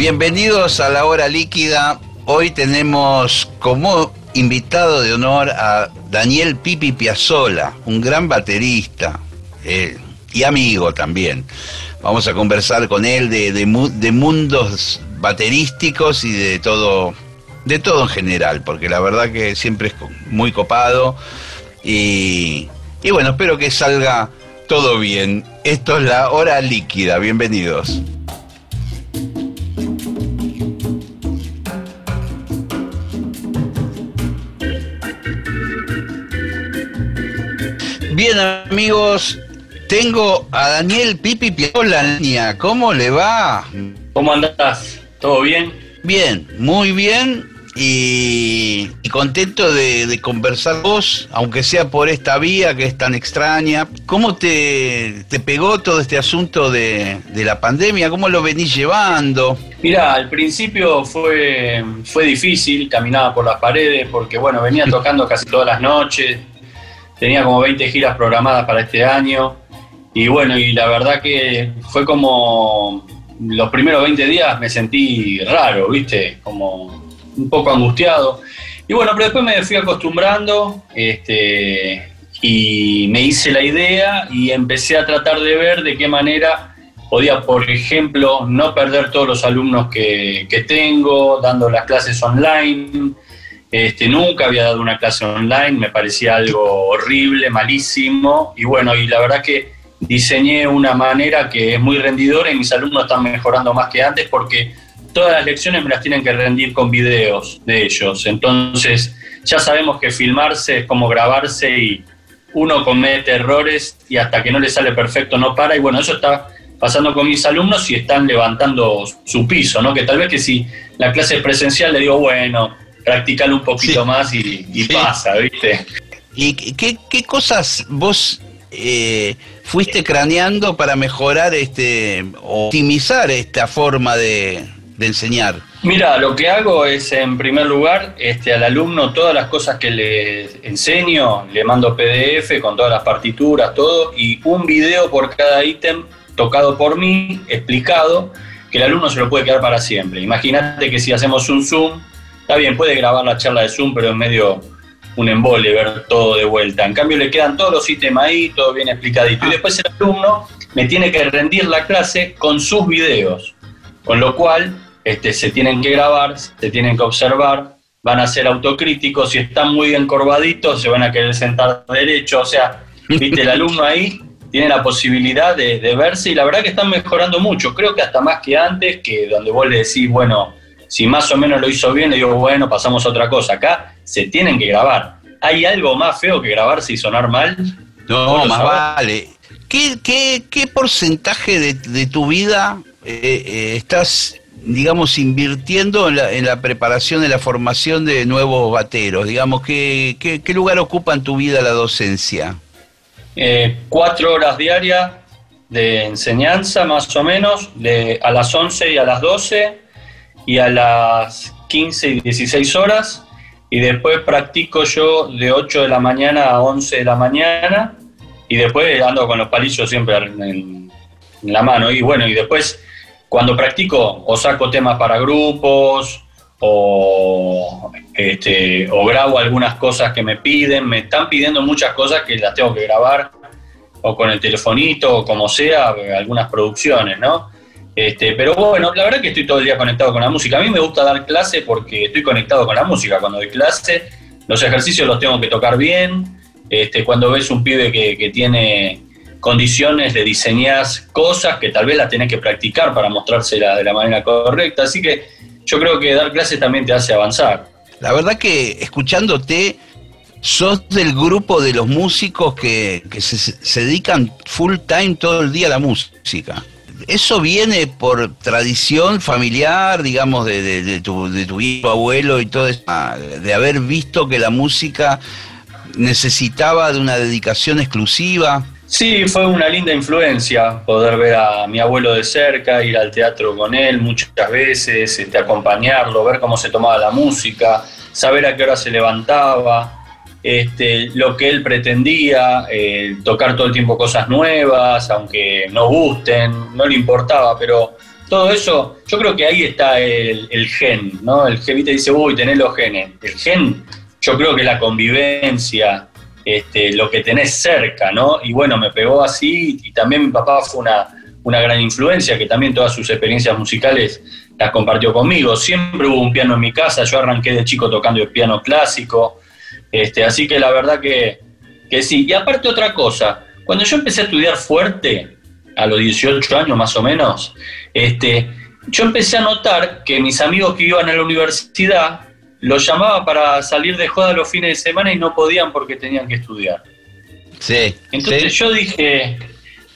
Bienvenidos a la hora líquida. Hoy tenemos como invitado de honor a Daniel Pipi Piazzola, un gran baterista eh, y amigo también. Vamos a conversar con él de, de, mundos baterísticos y de todo, de todo en general, porque la verdad que siempre es muy copado y, y bueno, espero que salga todo bien. Esto es la hora líquida. Bienvenidos. Bien, amigos, tengo a Daniel Pipi Piazola ¿Cómo le va? ¿Cómo andás? ¿Todo bien? Bien, muy bien. Y, contento de, conversar vos, aunque sea por esta vía que es tan extraña. ¿Cómo te, pegó todo este asunto de, la pandemia? ¿Cómo lo venís llevando? Mira, al principio fue, fue difícil, caminaba por las paredes, porque bueno, venía tocando casi todas las noches, tenía como 20 giras programadas para este año. Y bueno, y la verdad que fue como los primeros 20 días me sentí raro, ¿viste? Como un poco angustiado. Y bueno, pero después me fui acostumbrando este, y me hice la idea y empecé a tratar de ver de qué manera podía, por ejemplo, no perder todos los alumnos que, que tengo, dando las clases online, este, nunca había dado una clase online, me parecía algo horrible, malísimo, y bueno, y la verdad que diseñé una manera que es muy rendidora y mis alumnos están mejorando más que antes porque todas las lecciones me las tienen que rendir con videos de ellos. Entonces, ya sabemos que filmarse es como grabarse y uno comete errores y hasta que no le sale perfecto no para. Y bueno, eso está pasando con mis alumnos y están levantando su piso, ¿no? Que tal vez que si la clase es presencial le digo, bueno, practicarlo un poquito más y, pasa, ¿viste? ¿Y qué, cosas vos eh, fuiste craneando para mejorar, este, optimizar esta forma de, enseñar? Mira, lo que hago es, en primer lugar, este, al alumno todas las cosas que le enseño, le mando PDF con todas las partituras, todo, y un video por cada ítem tocado por mí, explicado, que el alumno se lo puede quedar para siempre. Imagínate que si hacemos un Zoom, Está bien, puede grabar la charla de Zoom, pero es medio un embole ver todo de vuelta. En cambio, le quedan todos los ítems ahí, todo bien explicadito. Y después el alumno me tiene que rendir la clase con sus videos. Con lo cual, este, se tienen que grabar, se tienen que observar, van a ser autocríticos. Si están muy encorvaditos, se van a querer sentar derecho. O sea, viste, el alumno ahí tiene la posibilidad de, de verse y la verdad que están mejorando mucho. Creo que hasta más que antes, que donde vos le decís, bueno, si más o menos lo hizo bien, le digo, bueno, pasamos a otra cosa. Acá se tienen que grabar. ¿Hay algo más feo que grabarse y sonar mal? No, más vale. ¿Qué, qué, porcentaje de, tu vida eh, eh, estás, digamos, invirtiendo en la, preparación de la formación de nuevos bateros? Digamos, ¿qué, qué, lugar ocupa en tu vida la docencia? Eh, cuatro horas diarias de enseñanza, más o menos, de a las 11 y a las 12 y a las 15 y 16 horas. Y después practico yo de 8 de la mañana a 11 de la mañana. Y después ando con los palillos siempre en, la mano. Y bueno, y después cuando practico o saco temas para grupos o, este, o grabo algunas cosas que me piden. Me están pidiendo muchas cosas que las tengo que grabar o con el telefonito o como sea, algunas producciones, ¿no? Este, pero bueno, la verdad que estoy todo el día conectado con la música. A mí me gusta dar clase porque estoy conectado con la música. Cuando doy clase, los ejercicios los tengo que tocar bien. Este, cuando ves un pibe que, tiene condiciones de diseñar cosas que tal vez las tenés que practicar para mostrársela de la manera correcta. Así que yo creo que dar clases también te hace avanzar. La verdad que escuchándote sos del grupo de los músicos que, se, dedican full time todo el día a la música. ¿Eso viene por tradición familiar, digamos, de, tu, de tu hijo, abuelo y todo eso? De haber visto que la música necesitaba de una dedicación exclusiva. Sí, fue una linda influencia poder ver a mi abuelo de cerca, ir al teatro con él muchas veces, este, acompañarlo, ver cómo se tomaba la música, saber a qué hora se levantaba, este, lo que él pretendía, eh, tocar todo el tiempo cosas nuevas, aunque no gusten, no le importaba, pero todo eso, yo creo que ahí está el, gen, ¿no? El gen te dice, uy, tenés los genes. El gen, yo creo que la convivencia, este, lo que tenés cerca, ¿no? Y bueno, me pegó así y también mi papá fue una, una gran influencia, que también todas sus experiencias musicales las compartió conmigo. Siempre hubo un piano en mi casa, yo arranqué de chico tocando el piano clásico, este, así que la verdad que, que sí. Y aparte otra cosa, cuando yo empecé a estudiar fuerte, a los 18 años más o menos, este, yo empecé a notar que mis amigos que iban a la universidad los llamaba para salir de joda los fines de semana y no podían porque tenían que estudiar. Sí. Entonces yo dije,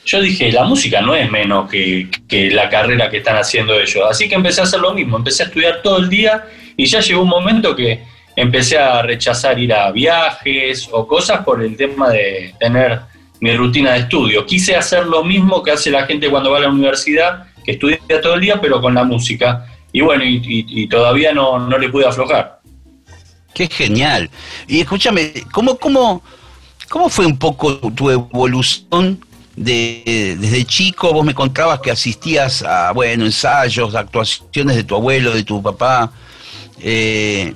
yo dije, la música no es menos que, que, la carrera que están haciendo ellos. Así que empecé a hacer lo mismo, empecé a estudiar todo el día y ya llegó un momento que empecé a rechazar ir a viajes o cosas por el tema de tener mi rutina de estudio. Quise hacer lo mismo que hace la gente cuando va a la universidad, que estudia todo el día, pero con la música. Y bueno, y, todavía no, no, le pude aflojar. Qué genial. Y escúchame, ¿cómo, cómo, cómo fue un poco tu evolución de, desde chico? Vos me contabas que asistías a, bueno, ensayos, actuaciones de tu abuelo, de tu papá. Eh,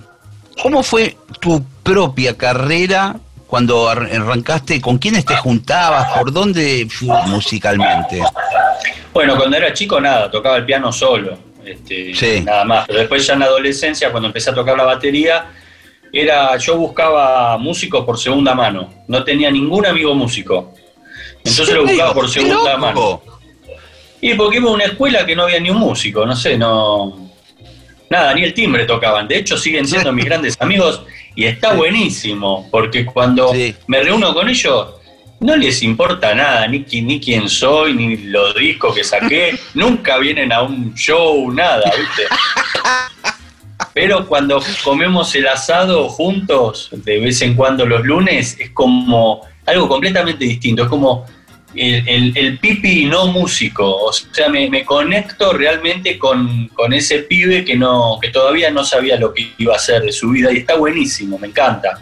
¿Cómo fue tu propia carrera cuando arrancaste? ¿Con quiénes te juntabas? ¿Por dónde musicalmente? Bueno, cuando era chico nada, tocaba el piano solo, este, nada más. Pero después ya en la adolescencia, cuando empecé a tocar la batería, era yo buscaba músicos por segunda mano. No tenía ningún amigo músico. Entonces lo buscaba por segunda mano. Y porque iba a una escuela que no había ni un músico, no sé, no nada, ni el timbre tocaban. De hecho, siguen siendo mis grandes amigos y está buenísimo, porque cuando me reúno con ellos, no les importa nada, ni, ni quién soy, ni los discos que saqué, nunca vienen a un show, nada, ¿viste? Pero cuando comemos el asado juntos, de vez en cuando los lunes, es como algo completamente distinto, es como el, el, pipi no músico, o sea, me, conecto realmente con, ese pibe que, no, que todavía no sabía lo que iba a hacer de su vida y está buenísimo, me encanta.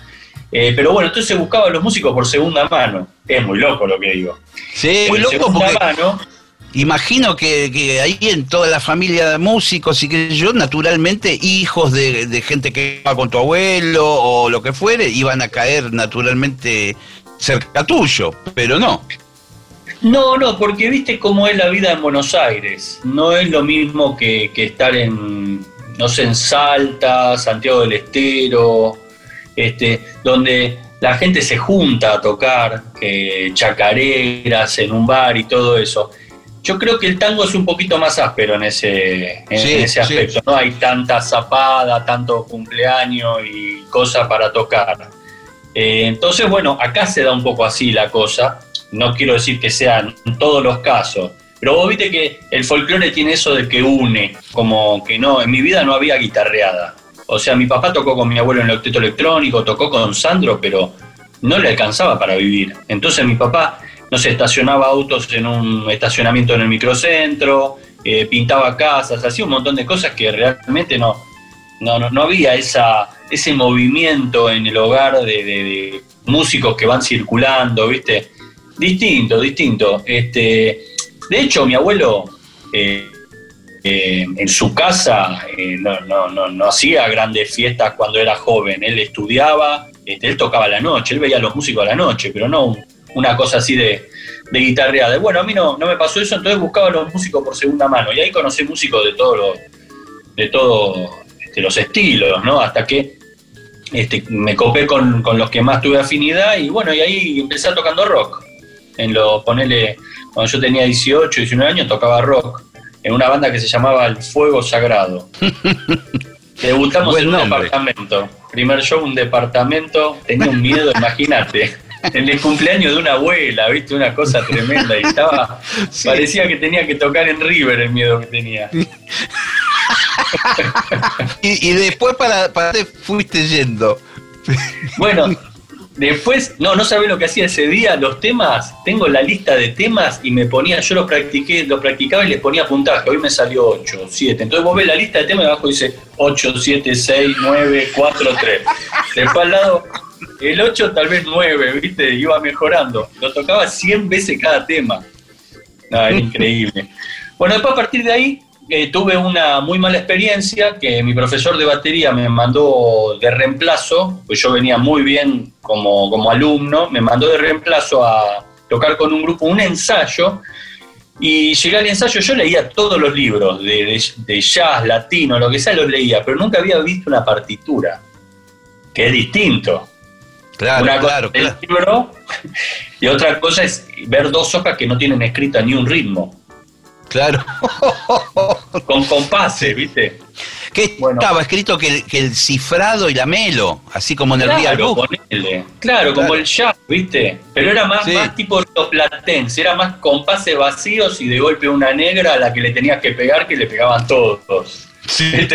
Eh, pero bueno, entonces buscaba a los músicos por segunda mano. Es muy loco lo que digo. Sí, muy loco porque mano, imagino que, ahí en toda la familia de músicos y que yo, naturalmente, hijos de, de gente que va con tu abuelo o lo que fuere, iban a caer naturalmente cerca tuyo, pero no. No, no, porque viste cómo es la vida en Buenos Aires. No es lo mismo que, estar en, no sé, en Salta, Santiago del Estero, este, donde la gente se junta a tocar eh, chacareras en un bar y todo eso. Yo creo que el tango es un poquito más áspero en ese, en ese aspecto. No hay tanta zapada, tanto cumpleaños y cosas para tocar. Eh, entonces, bueno, acá se da un poco así la cosa no quiero decir que sean todos los casos, pero vos viste que el folclore tiene eso de que une, como que no, en mi vida no había guitarreada. O sea, mi papá tocó con mi abuelo en el octeto electrónico, tocó con Sandro, pero no le alcanzaba para vivir. Entonces mi papá, no sé, estacionaba autos en un estacionamiento en el microcentro, eh, pintaba casas, hacía un montón de cosas que realmente no, no, no, había esa, ese movimiento en el hogar de, de músicos que van circulando, ¿viste? Distinto, distinto. Este, de hecho, mi abuelo eh, eh, en su casa eh, no, hacía grandes fiestas cuando era joven. Él estudiaba, este, él tocaba la noche, él veía a los músicos a la noche, pero no una cosa así de, de guitarreada. Bueno, a mí no, no me pasó eso, entonces buscaba a los músicos por segunda mano. Y ahí conocí músicos de todos los, de todos este, los estilos, ¿no? Hasta que este, me copé con, con los que más tuve afinidad y bueno, y ahí empecé tocando rock en lo, ponele, cuando yo tenía 18, 19 años, tocaba rock en una banda que se llamaba El Fuego Sagrado. Debutamos en un departamento. Primer show, un departamento. Tenía un miedo, imagínate. En el cumpleaños de una abuela, viste, una cosa tremenda. Y estaba. Parecía que tenía que tocar en River el miedo que tenía. y, después para, para te fuiste yendo. Bueno, Después, no, no sabés lo que hacía ese día, los temas, tengo la lista de temas y me ponía, yo los practiqué, los practicaba y les ponía puntaje, hoy me salió 8, 7. Entonces vos ves la lista de temas y abajo dice 8, 7, 6, 9, 4, 3. Después al lado, el 8 tal vez 9, viste, iba mejorando. Lo tocaba 100 veces cada tema. No, era increíble. Bueno, después a partir de ahí eh, tuve una muy mala experiencia que mi profesor de batería me mandó de reemplazo, pues yo venía muy bien como, como alumno, me mandó de reemplazo a tocar con un grupo un ensayo y llegué al ensayo, yo leía todos los libros de, de, jazz, latino, lo que sea, los leía, pero nunca había visto una partitura, que es distinto. Claro, una claro, cosa libro y otra cosa es ver dos hojas que no tienen escrita ni un ritmo. Claro. Con compases, ¿viste? ¿Qué estaba escrito que el, cifrado y la melo, así como en el claro, Claro, claro, como el jazz, ¿viste? Pero era más, más tipo los platense, era más compases vacíos y de golpe una negra a la que le tenías que pegar que le pegaban todos. Sí.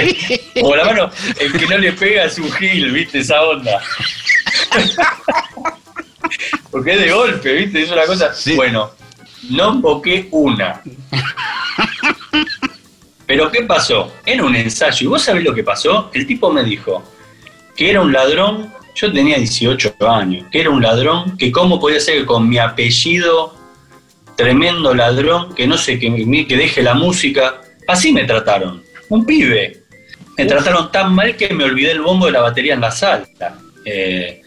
Como la mano, el que no le pega es un gil, ¿viste? Esa onda. Porque es de golpe, ¿viste? Es una cosa. Bueno, no invoqué una. Pero ¿qué pasó? Era un ensayo. ¿Y vos sabés lo que pasó? El tipo me dijo que era un ladrón, yo tenía 18 años, que era un ladrón, que cómo podía ser que con mi apellido, tremendo ladrón, que no sé, que, que deje la música. Así me trataron. Un pibe. Me trataron tan mal que me olvidé el bombo de la batería en la sala. Eh,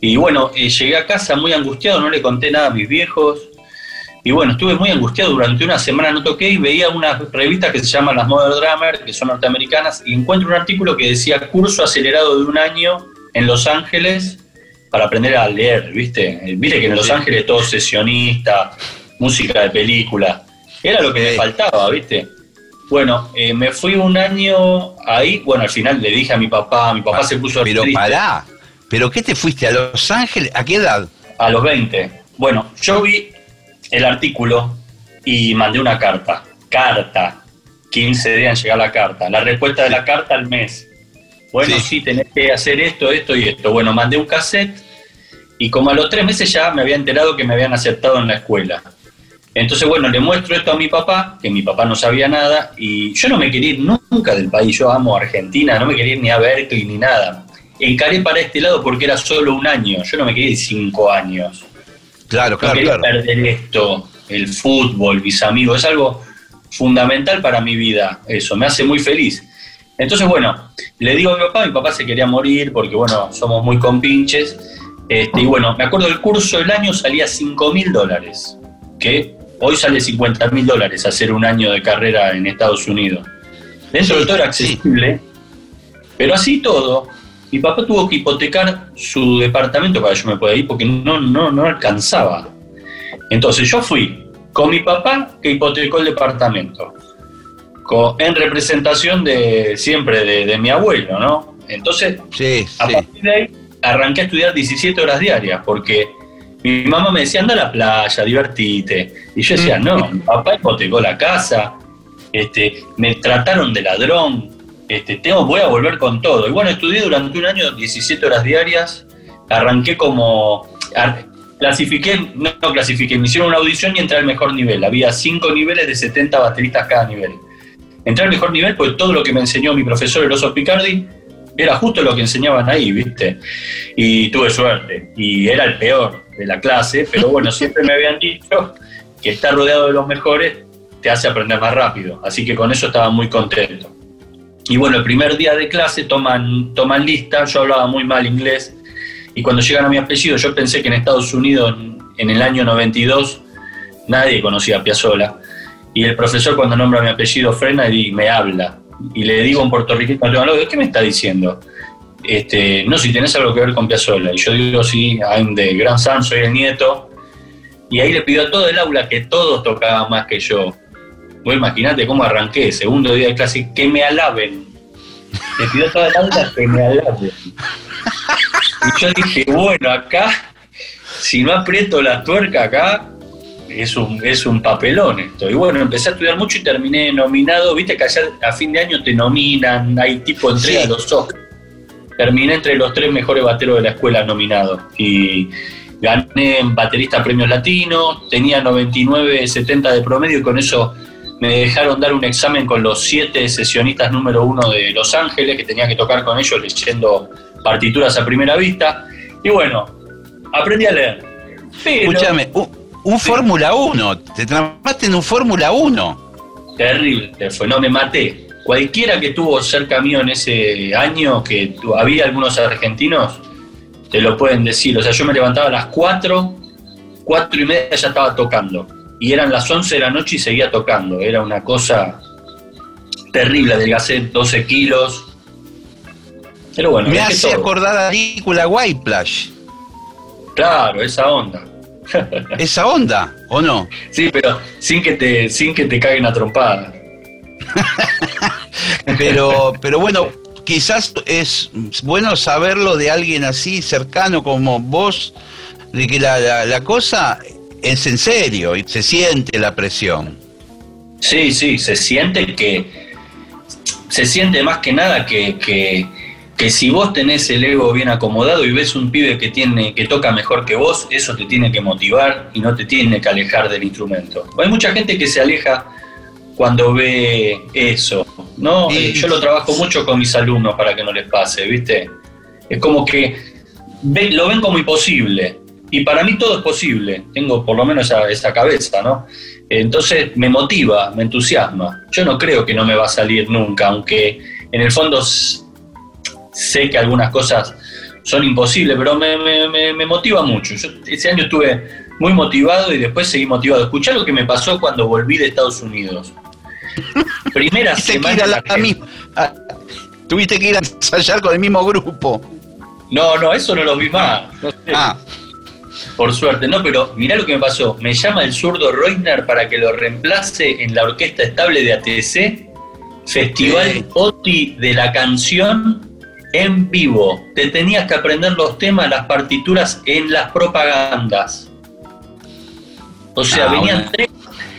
y bueno, eh, llegué a casa muy angustiado, no le conté nada a mis viejos. Y bueno, estuve muy angustiado durante una semana, no toqué y veía unas revistas que se llaman las Modern Drummer, que son norteamericanas, y encuentro un artículo que decía curso acelerado de un año en Los Ángeles para aprender a leer, ¿viste? Viste que en Los Ángeles todo sesionista, música de película. Era lo que me faltaba, ¿viste? Bueno, eh, me fui un año ahí, bueno, al final le dije a mi papá, mi papá se puso Pero pará, ¿pero qué te fuiste a Los Ángeles? ¿A qué edad? A los 20. Bueno, yo vi el artículo y mandé una carta. Carta. 15 días en llegar la carta. La respuesta de la carta al mes. Bueno, sí. tenés que hacer esto, esto y esto. Bueno, mandé un cassette y como a los tres meses ya me había enterado que me habían aceptado en la escuela. Entonces, bueno, le muestro esto a mi papá, que mi papá no sabía nada, y yo no me quería ir nunca del país, yo amo Argentina, no me quería ir ni a Berkeley ni nada. Encaré para este lado porque era solo un año, yo no me quería ir cinco años. Claro, claro, no perder esto, el fútbol, mis amigos, es algo fundamental para mi vida, eso, me hace muy feliz. Entonces, bueno, le digo a mi papá, mi papá se quería morir porque, bueno, somos muy compinches. Este, y bueno, me acuerdo del curso del año salía 5 mil dólares, que hoy sale 50 mil dólares hacer un año de carrera en Estados Unidos. Dentro de todo era accesible, pero así todo, mi papá tuvo que hipotecar su departamento para que yo me pueda ir porque no, no, no alcanzaba. Entonces yo fui con mi papá que hipotecó el departamento, en representación de siempre de, mi abuelo, ¿no? Entonces, a partir de ahí arranqué a estudiar 17 horas diarias porque mi mamá me decía, anda a la playa, divertite. Y yo decía, no, mi papá hipotecó la casa, este, me trataron de ladrón, este, tengo, voy a volver con todo. Y bueno, estudié durante un año 17 horas diarias, arranqué como, clasifiqué, no, clasifiqué, me hicieron una audición y entré al mejor nivel. Había cinco niveles de 70 bateristas cada nivel. Entré al mejor nivel porque todo lo que me enseñó mi profesor Eroso Picardi era justo lo que enseñaban ahí, ¿viste? Y tuve suerte. Y era el peor de la clase, pero bueno, siempre me habían dicho que estar rodeado de los mejores te hace aprender más rápido. Así que con eso estaba muy contento. Y bueno, el primer día de clase toman, toman lista, yo hablaba muy mal inglés, y cuando llegan a mi apellido, yo pensé que en Estados Unidos, en, el año 92, nadie conocía a Piazzolla. Y el profesor cuando nombra mi apellido frena y me habla. Y le digo a un puertorriqueño, ¿qué me está diciendo? Este, no, si tenés algo que ver con Piazzolla. Y yo digo, sí, I'm de Gran San, soy el nieto. Y ahí le pido a todo el aula que todos tocaban más que yo. Vos imaginate cómo arranqué, segundo día de clase, que me alaben. me pidió toda la onda que me agarre. Y yo dije, bueno, acá, si no aprieto la tuerca acá, es un, es un papelón esto. Y bueno, empecé a estudiar mucho y terminé nominado. Viste que allá a fin de año te nominan, hay tipo entrega Sí. los ojos. Terminé entre los tres mejores bateros de la escuela nominados. Y gané en baterista premios latinos, tenía 99, 70 de promedio y con eso me dejaron dar un examen con los siete sesionistas número uno de Los Ángeles, que tenía que tocar con ellos leyendo partituras a primera vista. Y bueno, aprendí a leer. Pero, Escúchame, un, un Fórmula 1, te transformaste en un Fórmula 1. Terrible, fue, no me maté. Cualquiera que estuvo cerca mío en ese año, que había algunos argentinos, te lo pueden decir. O sea, yo me levantaba a las 4, 4 y media ya estaba tocando. Y eran las 11 de la noche y seguía tocando. Era una cosa terrible, adelgacé 12 kilos. Pero bueno, Me hace acordar a la película Whiplash. Claro, esa onda. ¿Esa onda o no? Sí, pero sin que te, sin que te caguen a trompada. Pero, pero bueno, quizás es bueno saberlo de alguien así cercano como vos, de que la, la- la cosa es en serio y se siente la presión. Sí, sí, se siente que. Se siente más que nada que, que, que si vos tenés el ego bien acomodado y ves un pibe que tiene, que toca mejor que vos, eso te tiene que motivar y no te tiene que alejar del instrumento. Hay mucha gente que se aleja cuando ve eso, ¿no? Sí. Eh, Yo lo trabajo mucho con mis alumnos para que no les pase, ¿viste? Es como que lo ven como imposible. Y para mí todo es posible. Tengo por lo menos esa, esa cabeza, ¿no? Entonces me motiva, me entusiasma. Yo no creo que no me va a salir nunca, aunque en el fondo sé que algunas cosas son imposibles, pero me, me- me- me motiva mucho. Yo ese año estuve muy motivado y después seguí motivado. Escuchá lo que me pasó cuando volví de Estados Unidos. Primera semana. ir a en la Argentina. misma- a- tuviste que ir a ensayar con el mismo grupo. No, no, eso no lo vi más. No sé. Ah, Por suerte, no, pero mirá lo que me pasó. Me llama el zurdo Reutner para que lo reemplace en la orquesta estable de ATC, Festival Sí. OTI de la canción en vivo. Te tenías que aprender los temas, las partituras en las propagandas. O sea, Ah, venían bueno. tres,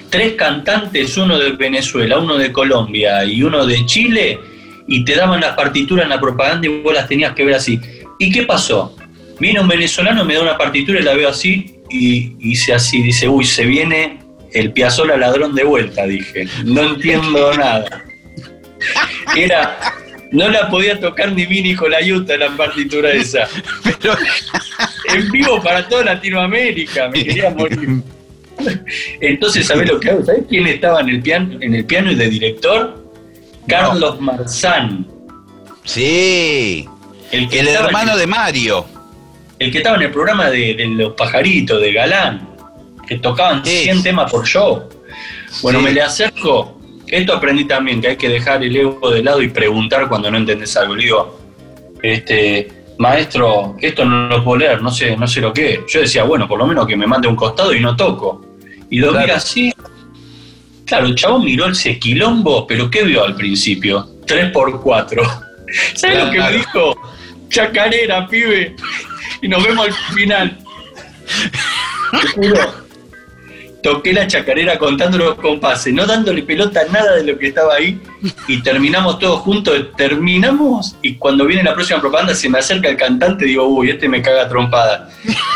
tres cantantes, uno de Venezuela, uno de Colombia y uno de Chile, y te daban las partituras en la propaganda y vos las tenías que ver así. ¿Y qué pasó? Viene un venezolano, me da una partitura y la veo así, y hice así, dice, uy, se viene el Piazzolla ladrón de vuelta, dije. No entiendo nada. Era, no la podía tocar ni Vini Jolayuta la partitura esa. pero En vivo para toda Latinoamérica, me quería morir. Entonces, ¿sabés lo que hago? ¿Sabés quién estaba en el piano, en el piano y de director? Carlos Marzán. sí, El, que el estaba en hermano de Mario. El que estaba en el programa de, de los pajaritos, de Galán, que tocaban Sí. 100 temas por show. Bueno, Sí. me le acerco. Esto aprendí también, que hay que dejar el ego de lado y preguntar cuando no entendés algo. Le digo, este, maestro, esto no lo puedo leer, no sé, no sé lo que es. Yo decía, bueno, por lo menos que me mande un costado y no toco. Y lo Claro. mira así. Claro, el chabón miró ese quilombo, pero ¿qué vio al principio? 3x4. ¿Sabes lo que me dijo? Chacarera, pibe. Y nos vemos al final. Te juro. Toqué la chacarera contando los compases, no dándole pelota a nada de lo que estaba ahí. Y terminamos todos juntos. Terminamos y cuando viene la próxima propaganda se me acerca el cantante y digo, uy, este me caga trompada.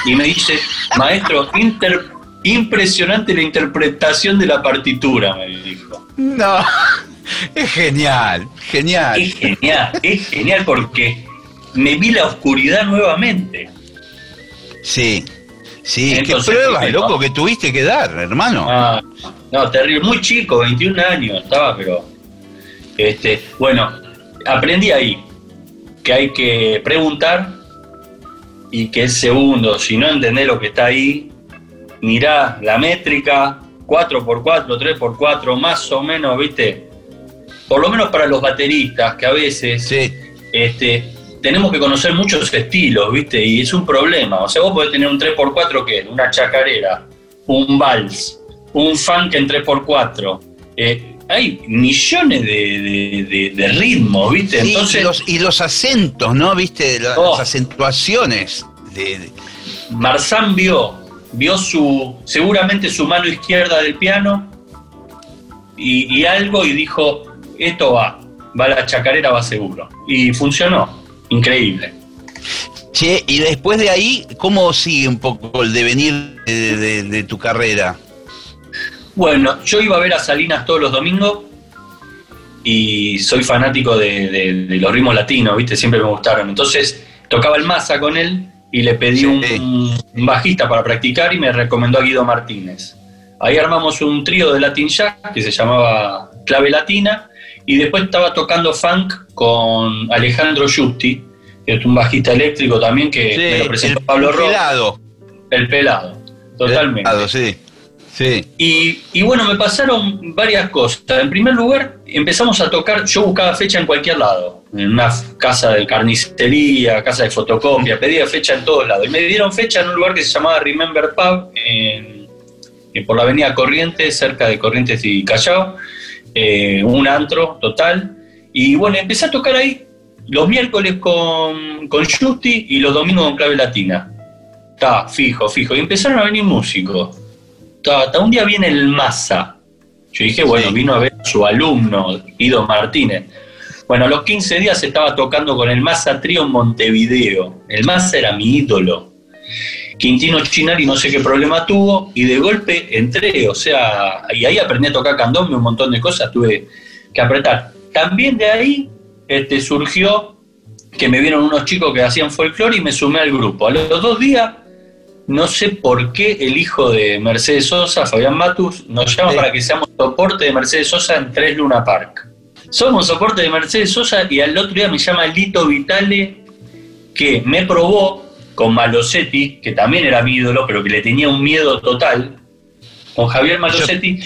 Y me dice, maestro, inter- impresionante la interpretación de la partitura, me dijo. No, es genial, genial. Es genial, es genial porque me vi la oscuridad nuevamente. Sí, sí, qué Entonces, pruebas, primero- loco, que tuviste que dar, hermano. Ah, no, terrible, muy chico, 21 años estaba, pero este, bueno, aprendí ahí que hay que preguntar y que es segundo, si no entendés lo que está ahí, mirá la métrica, 4x4, 3x4, más o menos, ¿viste? Por lo menos para los bateristas, que a veces Sí, este, tenemos que conocer muchos estilos, ¿viste? Y es un problema. O sea, vos podés tener un 3x4 que es una chacarera, un vals, un funk en 3x4, eh, hay millones de, ritmos, ¿viste? Entonces, y, los, acentos, ¿no? ¿Viste? Las, oh. acentuaciones. De, Marzán vio, vio su, seguramente su mano izquierda del piano y, y algo y dijo, esto va, va la chacarera, va seguro. Y funcionó, increíble. Che, y después de ahí, ¿cómo sigue un poco el devenir de tu carrera? Bueno, yo iba a ver a Salinas todos los domingos y soy fanático de, los ritmos latinos, ¿viste? Siempre me gustaron. Entonces tocaba el masa con él y le pedí un, bajista para practicar y me recomendó a Guido Martínez. Ahí armamos un trío de Latin Jazz que se llamaba Clave Latina y después estaba tocando funk con Alejandro Justi, que es un bajista eléctrico también que me lo presentó Pablo Ross. El pelado. El pelado, totalmente. El pelado, sí. Y, bueno, me pasaron varias cosas. En primer lugar, empezamos a tocar, yo buscaba fecha en cualquier lado, en una casa de carnicería, casa de fotocopia, pedía fecha en todos lados. Y me dieron fecha en un lugar que se llamaba Remember Pub, en, por la avenida Corrientes, cerca de Corrientes y Callao, eh, un antro total. Y bueno, empecé a tocar ahí los miércoles con, con Justi y los domingos con Clave Latina. Está, fijo, fijo. Y empezaron a venir músicos hasta un día viene el Massa. Yo dije, bueno, vino a ver a su alumno, Guido Martínez. Bueno, a los 15 días estaba tocando con el Massa Trío en Montevideo. El Massa era mi ídolo. Quintino Chinari no sé qué problema tuvo y de golpe entré, o sea, y ahí aprendí a tocar candombe, un montón de cosas tuve que apretar. También de ahí este, surgió que me vieron unos chicos que hacían folclore y me sumé al grupo. A los dos días no sé por qué el hijo de Mercedes Sosa, Fabián Matus, nos llama para que seamos soporte de Mercedes Sosa en Tres Luna Park. Somos soporte de Mercedes Sosa y al otro día me llama Lito Vitale, que me probó con Malosetti, que también era mi ídolo, pero que le tenía un miedo total, con Javier Malosetti.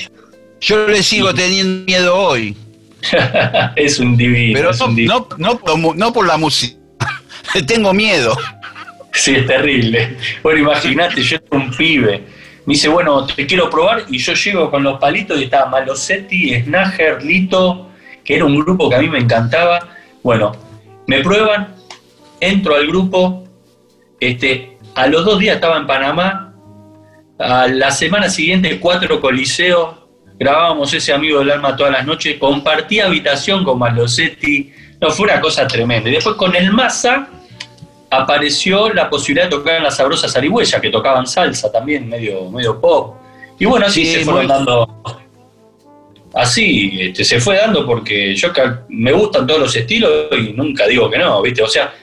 Yo, le sigo teniendo miedo hoy. es un divino. Pero no, no, no por la música, tengo miedo. Sí, es terrible. Bueno, imagínate, yo era un pibe. Me dice, bueno, te quiero probar. Y yo llego con los palitos y estaba Malosetti, Snager, Lito, que era un grupo que a mí me encantaba. Bueno, me prueban, entro al grupo. Este, a los dos días estaba en Panamá. A la semana siguiente, cuatro coliseos. Grabábamos ese amigo del alma todas las noches. Compartí habitación con Malosetti. No, fue una cosa tremenda. Y después con el Massa apareció la posibilidad de tocar en la sabrosa zarigüeya, que tocaban salsa también, medio, medio pop. Y bueno, así se fueron dando. Así este, se fue dando porque yo me gustan todos los estilos y nunca digo que no, ¿viste? O sea,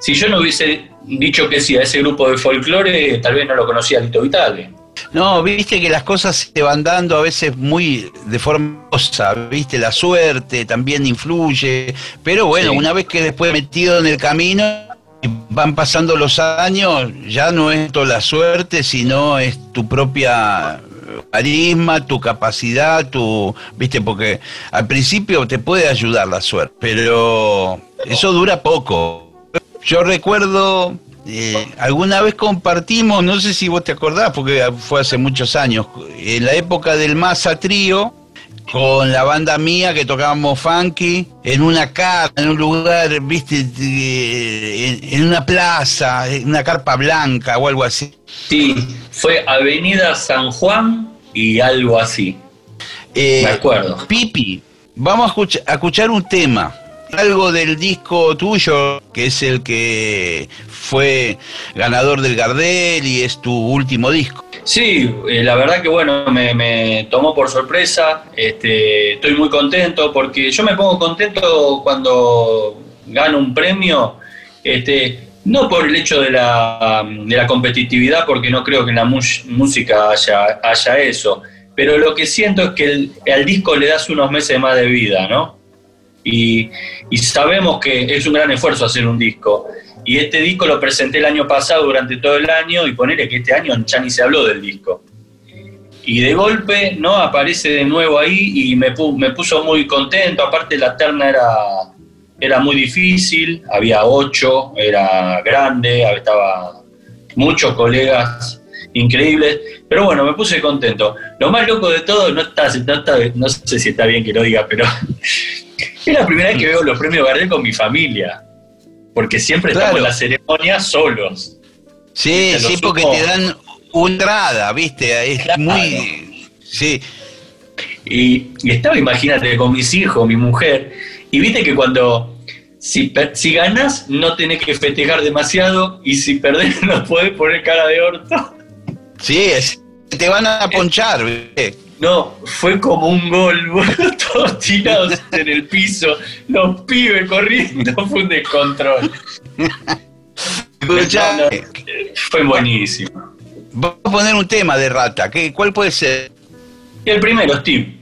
si yo no hubiese dicho que sí a ese grupo de folclore, tal vez no lo conocía Lito Vitale. No, viste que las cosas se van dando a veces muy de forma viste, la suerte también influye, pero bueno, una vez que después metido en el camino, van pasando los años, ya no es toda la suerte, sino es tu propia carisma, tu capacidad, tu, viste, porque al principio te puede ayudar la suerte, pero eso dura poco. Yo recuerdo, eh, alguna vez compartimos, no sé si vos te acordás, porque fue hace muchos años, en la época del Massa Trío, con la banda mía que tocábamos funky en una carpa, en un lugar, viste, en, una plaza, en una carpa blanca o algo así. Sí, fue Avenida San Juan y algo así. Eh, Me acuerdo. Pipi, vamos a escuchar un tema algo del disco tuyo, que es el que fue ganador del Gardel y es tu último disco. Sí, eh, la verdad que bueno, me, tomó por sorpresa, este, estoy muy contento porque yo me pongo contento cuando gano un premio, este, no por el hecho de la, de la competitividad, porque no creo que en la música haya, haya eso, pero lo que siento es que al disco le das unos meses más de vida, ¿no? Y, sabemos que es un gran esfuerzo hacer un disco. Y este disco lo presenté el año pasado durante todo el año y ponerle que este año ya ni se habló del disco. Y de golpe, ¿no? Aparece de nuevo ahí y me, me puso muy contento. Aparte la terna era, era muy difícil, había ocho, era grande, estaba muchos colegas increíbles. Pero bueno, me puse contento. Lo más loco de todo, no, está, no, sé si está bien que lo diga, pero es la primera vez que veo los premios Gardel con mi familia. Porque siempre estamos en la ceremonia solos. Sí, sí, porque te dan una entrada, ¿viste? Es muy. Sí. Y, y estaba, imagínate, con mis hijos, mi mujer, y viste que cuando si, si ganas, no tenés que festejar demasiado y si perdés, no podés poner cara de orto. Sí, te van a ponchar. No, fue como un gol, todos tirados en el piso, los pibes corriendo, fue un descontrol. Eh, fue buenísimo. Vamos a poner un tema de rata, ¿Qué, ¿cuál puede ser? El primero, Steve.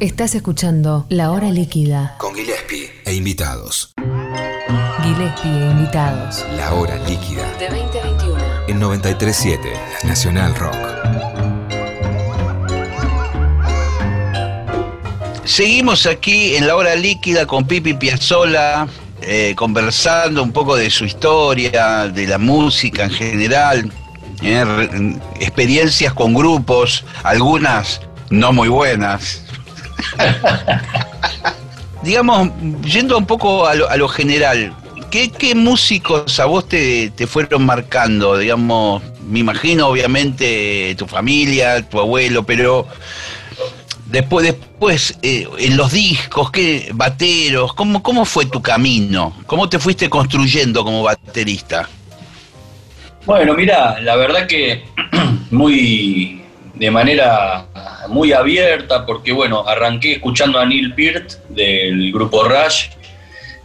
Estás escuchando La Hora Líquida. Con Gillespie e invitados. Gillespie e invitados. La Hora Líquida. De 20 a 21. En 93.7, Nacional Rock. Seguimos aquí en la hora líquida con Pipi Piazzola, eh, conversando un poco de su historia, de la música en general, eh, experiencias con grupos, algunas no muy buenas. Digamos, yendo un poco a lo, general, ¿qué, qué músicos a vos te, te fueron marcando? Digamos, me imagino obviamente tu familia, tu abuelo, pero Después, después eh, en los discos, ¿qué, bateros, ¿cómo, ¿cómo fue tu camino? ¿Cómo te fuiste construyendo como baterista? Bueno, mira, la verdad que muy de manera muy abierta, porque bueno, arranqué escuchando a Neil Peart del grupo Rush,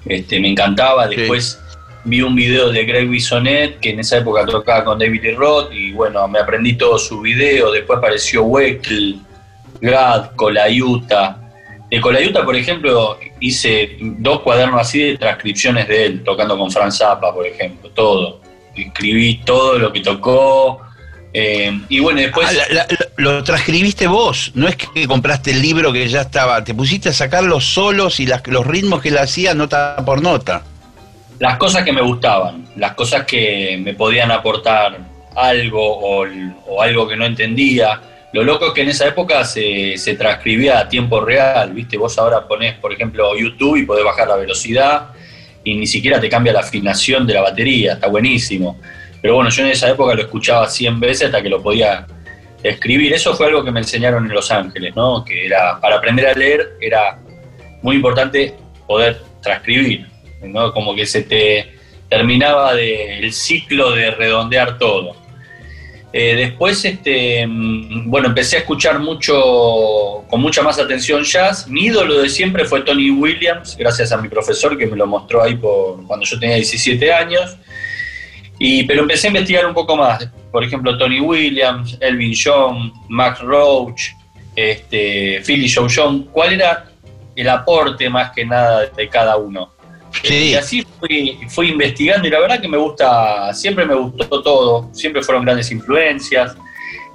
este, me encantaba, Sí. después vi un video de Greg Bisonet, que en esa época tocaba con David Lee Roth, y bueno, me aprendí todos sus videos, después apareció Weckl, Gad, Colayuta. De Colayuta, por ejemplo, hice dos cuadernos así de transcripciones de él, tocando con Franz Zappa, por ejemplo, todo. Escribí todo lo que tocó. eh, y bueno, después. Ah, la- la- lo transcribiste vos, no es que compraste el libro que ya estaba, te pusiste a sacar los solos y los ritmos que él hacía nota por nota. las cosas que me gustaban, las cosas que me podían aportar algo o, o algo que no entendía. Lo loco es que en esa época se, se transcribía a tiempo real, ¿viste? Vos ahora ponés, por ejemplo, YouTube y podés bajar la velocidad y ni siquiera te cambia la afinación de la batería, está buenísimo. Pero bueno, yo en esa época lo escuchaba 100 veces hasta que lo podía escribir. Eso fue algo que me enseñaron en Los Ángeles, ¿no? Que era, para aprender a leer era muy importante poder transcribir, ¿no? Como que se te terminaba el ciclo de redondear todo. Eh, después, este, mm, bueno, empecé a escuchar mucho, con mucha más atención jazz. Mi ídolo de siempre fue Tony Williams, gracias a mi profesor que me lo mostró ahí por, cuando yo tenía 17 años. Y, pero empecé a investigar un poco más. Por ejemplo, Tony Williams, Elvin John, Max Roach, este, Philly Joe John. ¿Cuál era el aporte más que nada de cada uno? Sí. Y así fui, fui investigando y la verdad que me gusta, siempre me gustó todo, siempre fueron grandes influencias.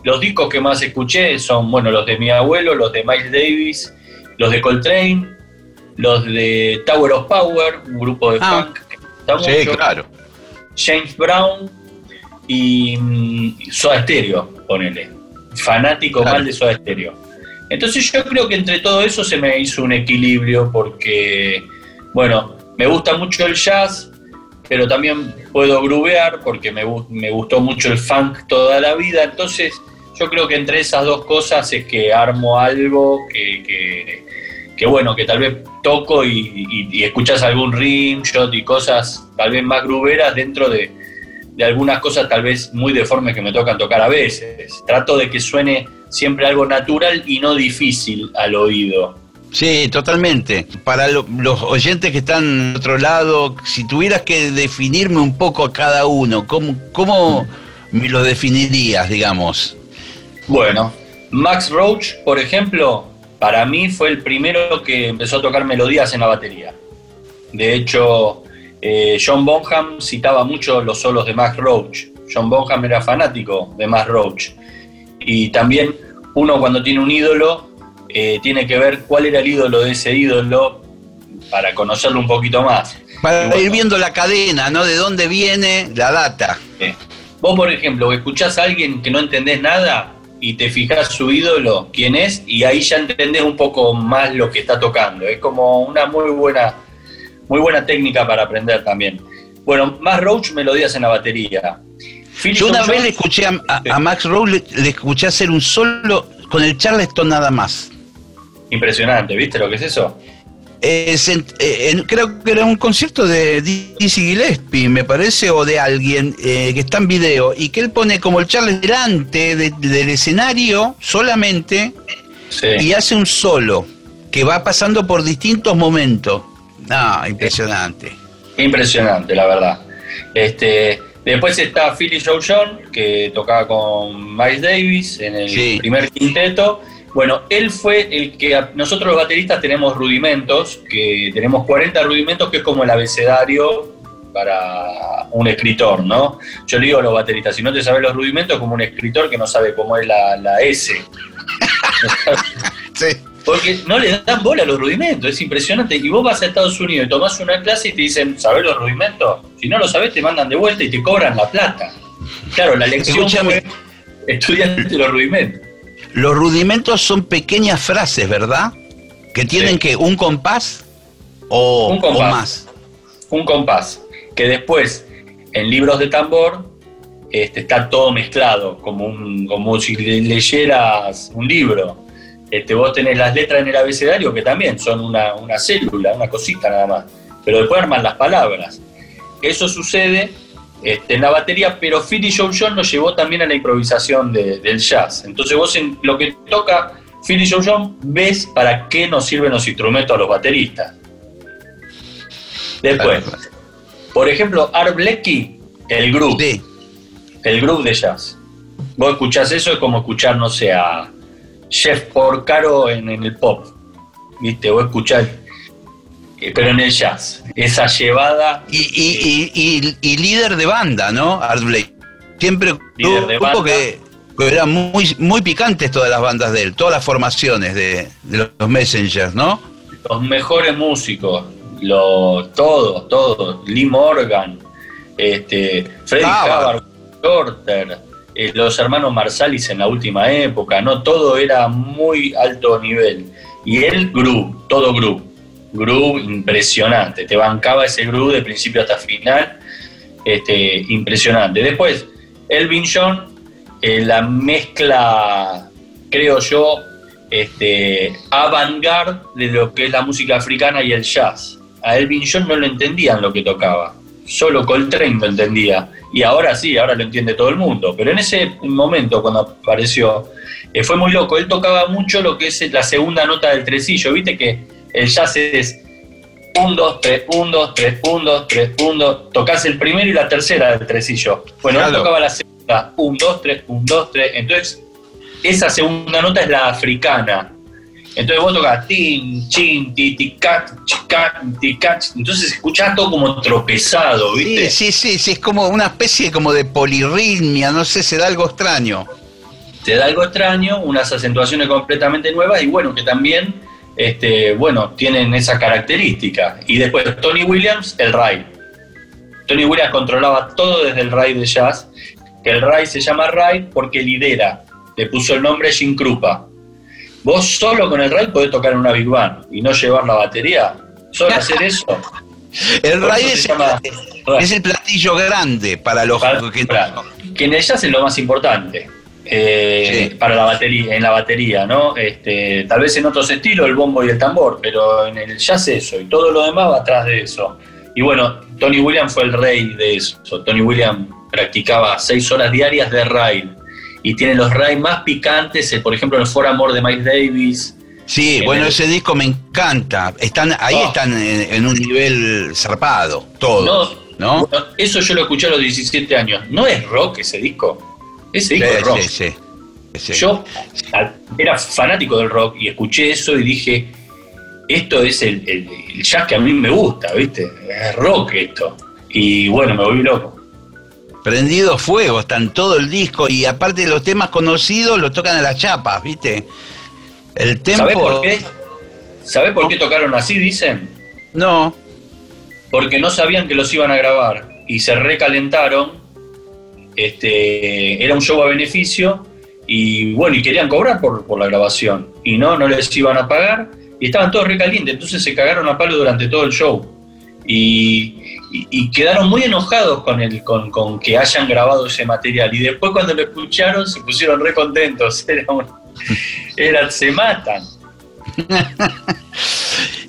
Los discos que más escuché son, bueno, los de mi abuelo, los de Miles Davis, los de Coltrane, los de Tower of Power, un grupo de Ah. funk que Sí, mucho, claro. James Brown y mm, Soda Stereo, ponele. Fanático Claro. mal de Soda Stereo. Entonces yo creo que entre todo eso se me hizo un equilibrio porque, bueno, me gusta mucho el jazz, pero también puedo grubear porque me, me gustó mucho el funk toda la vida. Entonces yo creo que entre esas dos cosas es que armo algo que, que, que bueno, que tal vez toco y, y, y escuchas algún rim shot y cosas tal vez más gruberas dentro de, de algunas cosas tal vez muy deformes que me tocan tocar a veces. Trato de que suene siempre algo natural y no difícil al oído. Sí, totalmente. Para lo- los oyentes que están de otro lado, si tuvieras que definirme un poco a cada uno, ¿cómo, cómo me lo definirías, digamos? Bueno, Max Roach, por ejemplo, para mí fue el primero que empezó a tocar melodías en la batería. De hecho, eh, John Bonham citaba mucho los solos de Max Roach. John Bonham era fanático de Max Roach. Y también uno cuando tiene un ídolo, eh, tiene que ver cuál era el ídolo de ese ídolo para conocerlo un poquito más. Para bueno, ir viendo la cadena, ¿no? De dónde viene la data. eh, Vos, por ejemplo, escuchás a alguien que no entendés nada y te fijás su ídolo, quién es, y ahí ya entendés un poco más lo que está tocando. Es como una muy buena, muy buena técnica para aprender también. Bueno, más Roach, melodías en la batería. Yo una vez le escuché a, a- a Max le, le escuché hacer un solo con el Charleston nada más. Impresionante, ¿viste lo que es eso? Eh, se- eh, creo que era un concierto de Dizzy Gillespie, me parece, o de alguien eh, que está en video, y que él pone como el Charles delante de- del escenario solamente Sí. y hace un solo que va pasando por distintos momentos. No, impresionante. Impresionante, la verdad. Este, después está Philly Joe John, que tocaba con Miles Davis en el Sí. primer quinteto. Bueno, él fue el que nosotros los bateristas tenemos rudimentos, que tenemos 40 rudimentos, que es como el abecedario para un escritor, ¿no? Yo le digo a los bateristas, si no te sabes los rudimentos, es como un escritor que no sabe cómo es la, la S. sí. Porque no le dan bola a los rudimentos, es impresionante. Y vos vas a Estados Unidos y tomás una clase y te dicen, ¿sabés los rudimentos? Si no lo sabés, te mandan de vuelta y te cobran la plata. Claro, la lección fue estudiante los rudimentos. Los rudimentos son pequeñas frases, ¿verdad? Que tienen que un compás o, un compás, o más. Un compás. Que después, en libros de tambor, este, está todo mezclado, como, un, como si leyeras un libro. Este, vos tenés las letras en el abecedario que también son una, célula, una cosita nada más, pero después arman las palabras. Eso sucede este, en la batería, pero Philly Joe John nos llevó también a la improvisación del jazz. Entonces vos en lo que toca Philly Joe John ves para qué nos sirven los instrumentos a los bateristas. Después, por ejemplo, Art Blakey, el groove. El groove de jazz. Vos escuchás eso, es como escuchar, no sé, a Jeff Porcaro en, en el pop, ¿viste? O escuchar, eh, pero en el jazz, esa llevada. Y, y, líder de banda, ¿no? Art Blake. Siempre líder de banda. que, eran muy, muy picantes todas las bandas de él, todas las formaciones de, los Messengers, ¿no? Los mejores músicos, los, todos, todos, Lee Morgan, este, Freddie Hubbard, Shorter, eh, los hermanos Marsalis en la última época, ¿no? Todo era muy alto nivel. Y él, groove, todo groove. Groove impresionante. Te bancaba ese groove de principio hasta final. Este, impresionante. Después, Elvin John, eh, la mezcla, creo yo, este, avant-garde de lo que es la música africana y el jazz. A Elvin John no lo entendían lo que tocaba. Solo Coltrane lo entendía y ahora sí, ahora lo entiende todo el mundo. Pero en ese momento, cuando apareció, eh, fue muy loco. Él tocaba mucho lo que es la segunda nota del tresillo. Viste que el jazz es 1, 2, 3, 1, 2, 3, 1, 2, 3, 1, 2. Tocás el primero y la tercera del tresillo. Bueno, él tocaba la segunda, 1, 2, 3, 1, 2, 3. Entonces, esa segunda nota es la africana. Entonces vos tocas tin, chin, ti, ti, cat, Entonces escuchás todo como tropezado, ¿viste? Sí, sí, sí, es como una especie como de polirritmia, no sé, se da algo extraño. Se da algo extraño, unas acentuaciones completamente nuevas y bueno, que también, este, bueno, tienen esa característica. Y después Tony Williams, el Ray. Tony Williams controlaba todo desde el Ray de jazz, que el Ray se llama Ray porque lidera, le puso el nombre Jim Krupa Vos solo con el RAID podés tocar en una Big Band y no llevar la batería. Solo hacer eso. el RAID es, el platillo grande para los que, que en el jazz es lo más importante. Eh, para la batería, en la batería, ¿no? Este, tal vez en otros estilos el bombo y el tambor, pero en el jazz eso, y todo lo demás va atrás de eso. Y bueno, Tony Williams fue el rey de eso. Tony Williams practicaba seis horas diarias de rail y tiene los raids más picantes, eh, por ejemplo, el For Amor de Miles Davis. Sí, bueno, ese disco me encanta. Están, ahí oh. están en, un nivel zarpado, todo. No, eso yo lo escuché a los 17 años. ¿No es rock ese disco? Ese disco rock. Sí, sí, yo era fanático del rock y escuché eso y dije, esto es el, el jazz que a mí me gusta, ¿viste? Es rock esto. Y bueno, me volví loco prendido fuego, están todo el disco y aparte de los temas conocidos lo tocan a las chapas, ¿viste? El tempo... ¿Sabés por qué? ¿Sabés por qué tocaron así, dicen? No. Porque no sabían que los iban a grabar y se recalentaron. Este, era un show a beneficio y bueno, y querían cobrar por, por la grabación y no, no les iban a pagar y estaban todos recalientes, entonces se cagaron a palo durante todo el show. Y, y, quedaron muy enojados con, el, con, con, que hayan grabado ese material. Y después cuando lo escucharon se pusieron re contentos. Era, se matan.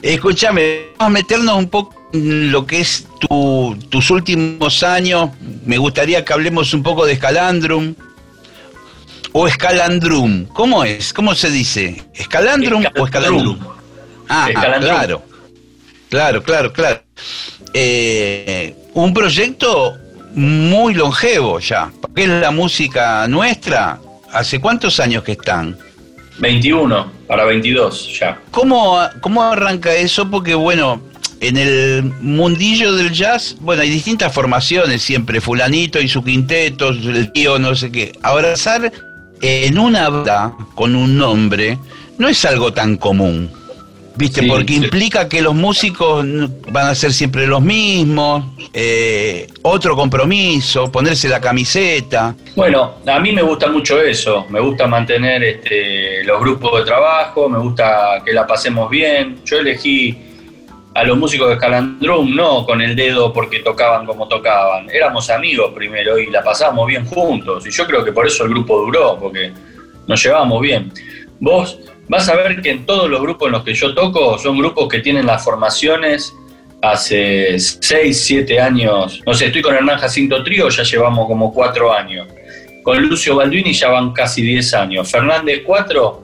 Escúchame, vamos a meternos un poco en lo que es tu, tus últimos años. Me gustaría que hablemos un poco de Scalandrum. O Escalandrum. ¿Cómo es? ¿Cómo se dice? ¿Escalandrum, o Escalandrum? Ah, claro. Claro, claro, claro. Eh, un proyecto muy longevo ya, porque es la música nuestra. ¿Hace cuántos años que están? 21 para 22 ya. ¿Cómo, ¿Cómo arranca eso? Porque bueno, en el mundillo del jazz, bueno, hay distintas formaciones siempre, fulanito y su quinteto, el tío, no sé qué. Abrazar en una banda con un nombre no es algo tan común. ¿Viste? Porque implica que los músicos van a ser siempre los mismos, eh, otro compromiso, ponerse la camiseta. Bueno, a mí me gusta mucho eso, me gusta mantener este, los grupos de trabajo, me gusta que la pasemos bien. Yo elegí a los músicos de Calandrum no con el dedo porque tocaban como tocaban, éramos amigos primero y la pasábamos bien juntos. Y yo creo que por eso el grupo duró, porque nos llevábamos bien. Vos vas a ver que en todos los grupos en los que yo toco son grupos que tienen las formaciones hace 6, 7 años. No sé, estoy con Hernán Jacinto Trío, ya llevamos como 4 años. Con Lucio Balduini ya van casi 10 años. Fernández 4,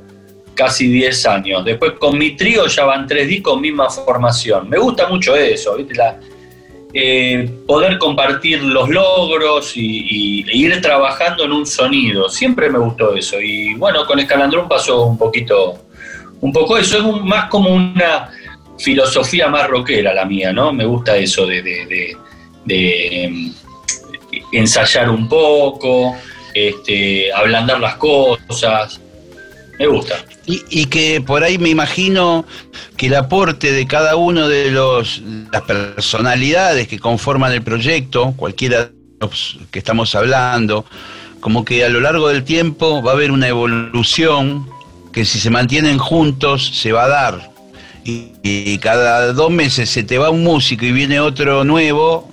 casi 10 años. Después con mi trío ya van 3 discos, misma formación. Me gusta mucho eso, ¿viste? La, eh, poder compartir los logros y, ir trabajando en un sonido. Siempre me gustó eso. Y bueno, con Escalandrón pasó un poquito, un poco eso. Es más como una filosofía más rockera la mía, ¿no? Me gusta eso de, em, ensayar un poco, este, ablandar las cosas. Me gusta. Y, que por ahí me imagino que el aporte de cada uno de los las personalidades que conforman el proyecto, cualquiera de los que estamos hablando, como que a lo largo del tiempo va a haber una evolución que si se mantienen juntos se va a dar. Y, y cada dos meses se te va un músico y viene otro nuevo,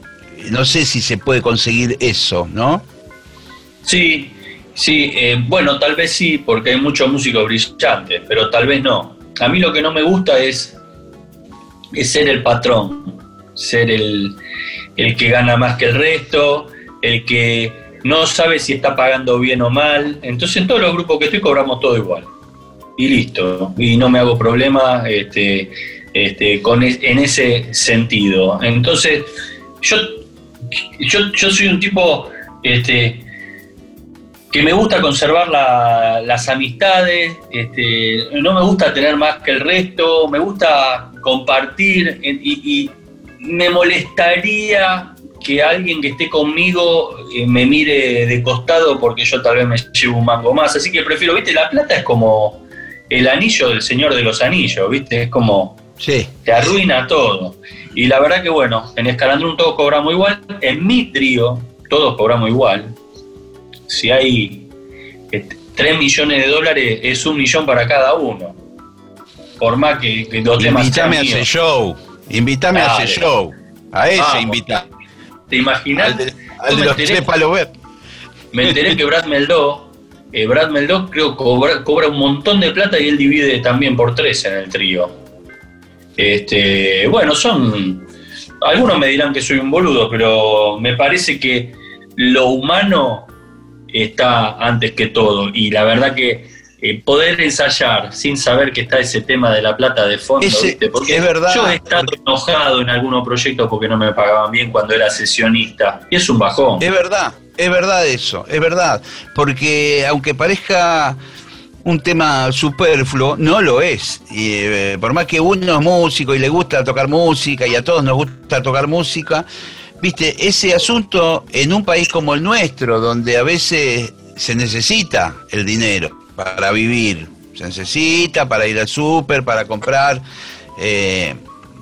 no sé si se puede conseguir eso, ¿no? Sí, Sí, eh, bueno, tal vez sí, porque hay muchos músicos brillantes, pero tal vez no. A mí lo que no me gusta es, es ser el patrón, ser el, que gana más que el resto, el que no sabe si está pagando bien o mal. Entonces en todos los grupos que estoy cobramos todo igual. Y listo. Y no me hago problema este, este, con en ese sentido. Entonces, yo, yo, yo soy un tipo este, que me gusta conservar las amistades, este, no me gusta tener más que el resto, me gusta compartir y, me molestaría que alguien que esté conmigo eh, me mire de costado porque yo tal vez me llevo un mango más. Así que prefiero, viste, la plata es como el anillo del Señor de los Anillos, viste, es como... Sí. Te arruina todo. Y la verdad que bueno, en Escalandrún todos cobramos igual, en mi trío todos cobramos igual, si hay 3 eh, millones de dólares, es un millón para cada uno. Por más que, que los temas Invítame a ese show. Invítame a ese show. A ese invita. ¿Te imaginas? Al de, los tres palos ver. Me enteré que Brad Meldó, eh, Brad Meldó creo cobra, cobra un montón de plata y él divide también por tres en el trío. Este, bueno, son. Algunos me dirán que soy un boludo, pero me parece que lo humano está antes que todo. Y la verdad que eh, poder ensayar sin saber que está ese tema de la plata de fondo, porque es verdad, yo he estado enojado en algunos proyectos porque no me pagaban bien cuando era sesionista. Y es un bajón. Es verdad, es verdad eso, es verdad. Porque aunque parezca un tema superfluo, no lo es. Y, eh, por más que uno es músico y le gusta tocar música y a todos nos gusta tocar música, viste, ese asunto en un país como el nuestro, donde a veces se necesita el dinero para vivir, se necesita para ir al súper, para comprar, eh,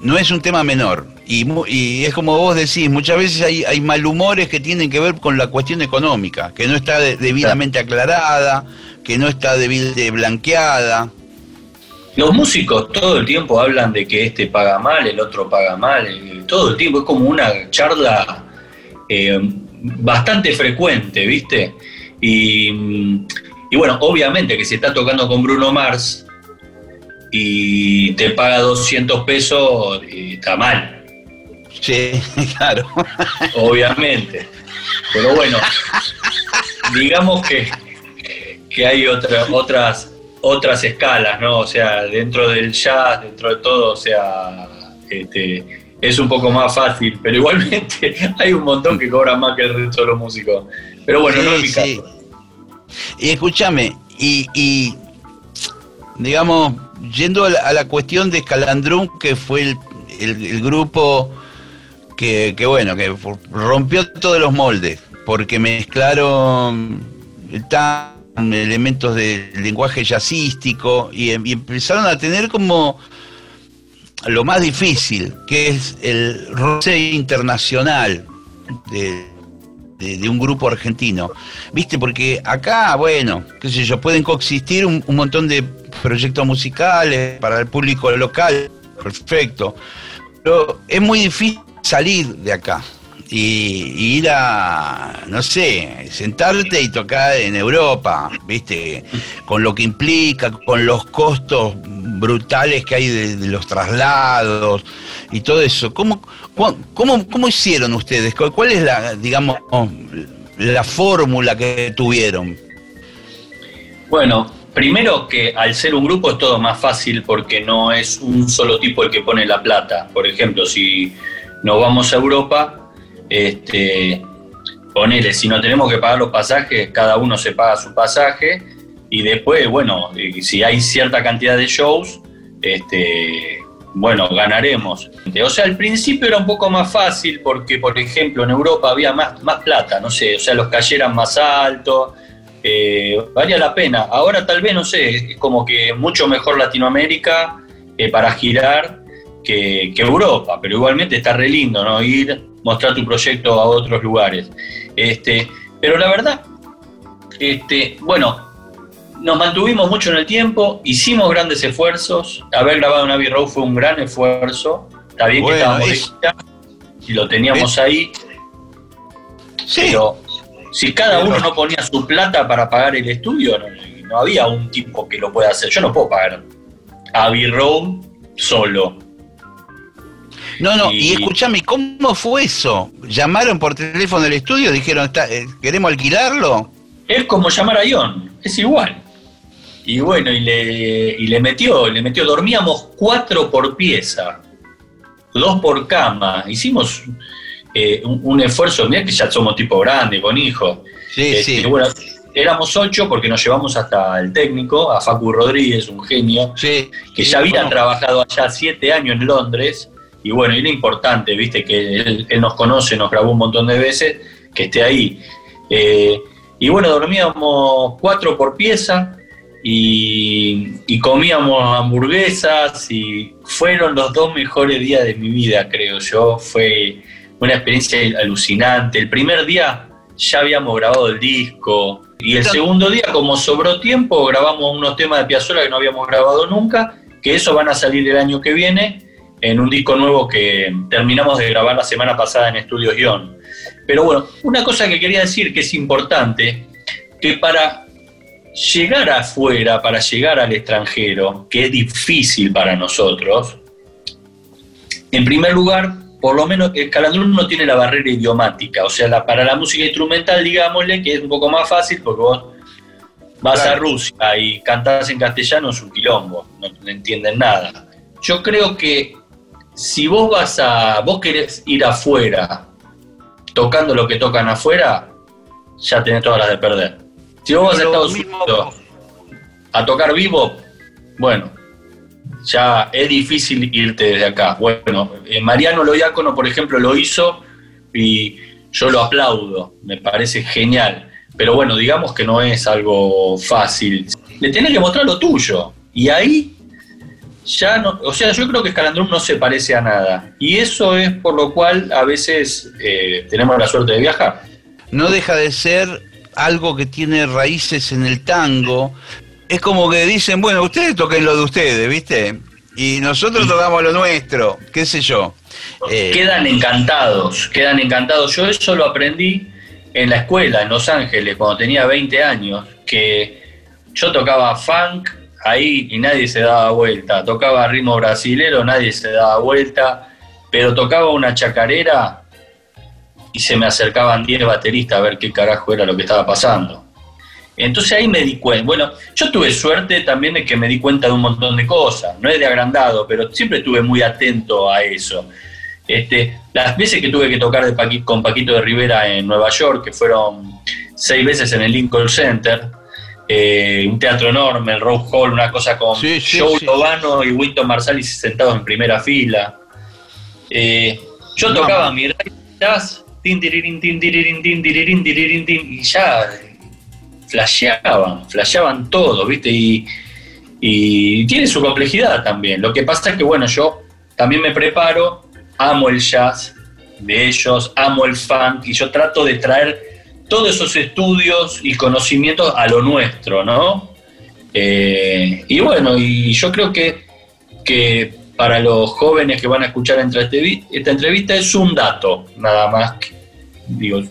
no es un tema menor. Y, es como vos decís, muchas veces hay, hay, malhumores que tienen que ver con la cuestión económica, que no está debidamente aclarada, que no está debidamente blanqueada. Los músicos todo el tiempo hablan de que este paga mal, el otro paga mal, eh, todo el tiempo es como una charla eh, bastante frecuente, ¿viste? Y, bueno, obviamente que si estás tocando con Bruno Mars y te paga 200 pesos, eh, está mal. Sí, claro. Obviamente. Pero bueno, digamos que, que hay otra, otras otras escalas, ¿no? O sea, dentro del jazz, dentro de todo, o sea, este, es un poco más fácil, pero igualmente hay un montón que cobran más que el resto de los músicos. Pero bueno, no es mi caso. Y escúchame, y, digamos, yendo a la, cuestión de Escalandrum, que fue el, grupo que, bueno, que rompió todos los moldes, porque mezclaron elementos del lenguaje jazzístico y, y empezaron a tener como lo más difícil, que es el roce internacional de, un grupo argentino. ¿Viste? Porque acá, bueno, qué sé yo, pueden coexistir un, montón de proyectos musicales para el público local, perfecto. Pero es muy difícil salir de acá y, ir a, no sé, sentarte y tocar en Europa, ¿viste? Con lo que implica, con los costos brutales que hay de, los traslados y todo eso. ¿Cómo, cómo, ¿Cómo hicieron ustedes? ¿Cuál es la, digamos, la fórmula que tuvieron? Bueno, primero que al ser un grupo es todo más fácil porque no es un solo tipo el que pone la plata. Por ejemplo, si nos vamos a Europa, este, ponele, si no tenemos que pagar los pasajes, cada uno se paga su pasaje y después, bueno, si hay cierta cantidad de shows, este, bueno, ganaremos. O sea, al principio era un poco más fácil porque, por ejemplo, en Europa había más, más plata, no sé, o sea, los calles más altos, eh, valía la pena. Ahora tal vez, no sé, es como que mucho mejor Latinoamérica eh, para girar que, que, Europa, pero igualmente está re lindo, ¿no? Ir mostrar tu proyecto a otros lugares. Este, pero la verdad, este, bueno, nos mantuvimos mucho en el tiempo, hicimos grandes esfuerzos. Haber grabado en Abbey Road fue un gran esfuerzo. Está bien que estábamos y lo teníamos ahí. Sí. Pero si cada uno no ponía su plata para pagar el estudio, no, había un tipo que lo pueda hacer. Yo no puedo pagar Abbey Road solo. No, no, y, escúchame, ¿cómo fue eso? ¿Llamaron por teléfono del estudio? ¿Dijeron, eh, queremos alquilarlo? Es como llamar a Ion, es igual. Y bueno, y le, y le metió, le metió, dormíamos cuatro por pieza, dos por cama. Hicimos eh, un, esfuerzo, mira que ya somos tipo grande, con hijos. Sí, este, sí. Bueno, éramos ocho porque nos llevamos hasta el técnico, a Facu Rodríguez, un genio, que ya había trabajado allá siete años en Londres y bueno, y lo importante, viste, que él, nos conoce, nos grabó un montón de veces, que esté ahí. Eh, y bueno, dormíamos cuatro por pieza y, comíamos hamburguesas y fueron los dos mejores días de mi vida, creo yo. Fue una experiencia alucinante. El primer día ya habíamos grabado el disco y el segundo día, como sobró tiempo, grabamos unos temas de Piazzolla que no habíamos grabado nunca, que eso van a salir el año que viene en un disco nuevo que terminamos de grabar la semana pasada en Estudios Guión. Pero bueno, una cosa que quería decir que es importante, que para llegar afuera, para llegar al extranjero, que es difícil para nosotros, en primer lugar, por lo menos el calandrún no tiene la barrera idiomática, o sea, para la música instrumental, digámosle, que es un poco más fácil porque vos vas a Rusia y cantás en castellano es un quilombo, no entienden nada. Yo creo que si vos vas a, vos querés ir afuera tocando lo que tocan afuera, ya tenés todas las de perder. Si vos vas a Estados Unidos a tocar vivo, bueno, ya es difícil irte desde acá. Bueno, eh, Mariano Loiácono, por ejemplo, lo hizo y yo lo aplaudo, me parece genial. Pero bueno, digamos que no es algo fácil. Le tenés que mostrar lo tuyo. Y ahí ya no, o sea, yo creo que Escalandrum no se parece a nada. Y eso es por lo cual a veces eh, tenemos la suerte de viajar. No deja de ser algo que tiene raíces en el tango. Es como que dicen, bueno, ustedes toquen lo de ustedes, ¿viste? Y nosotros tocamos lo nuestro, qué sé yo. Eh, quedan encantados, quedan encantados. Yo eso lo aprendí en la escuela, en Los Ángeles, cuando tenía 20 años, que yo tocaba funk, ahí y nadie se daba vuelta. Tocaba ritmo brasilero, nadie se daba vuelta, pero tocaba una chacarera y se me acercaban 10 bateristas a ver qué carajo era lo que estaba pasando. Entonces ahí me di cuenta, bueno, yo tuve suerte también de que me di cuenta de un montón de cosas, no es de agrandado, pero siempre estuve muy atento a eso. Este, las veces que tuve que tocar con Paquito de Rivera en Nueva York, que fueron seis veces en el Lincoln Center, eh, un teatro enorme, el Rose Hall, una cosa con Sí, sí, Joe sí. Lovano y Winston Marsalis sentados en primera fila. Eh, yo tocaba mi jazz, tin, y ya eh, flasheaban, flasheaban todo, ¿viste? Y, y tiene su complejidad también. Lo que pasa es que, bueno, yo también me preparo, amo el jazz de ellos, amo el funk, y yo trato de traer todos esos estudios y conocimientos a lo nuestro, ¿no? Eh, y bueno, y yo creo que, que para los jóvenes que van a escuchar esta entrevi- esta entrevista es un dato, nada más. que- digo,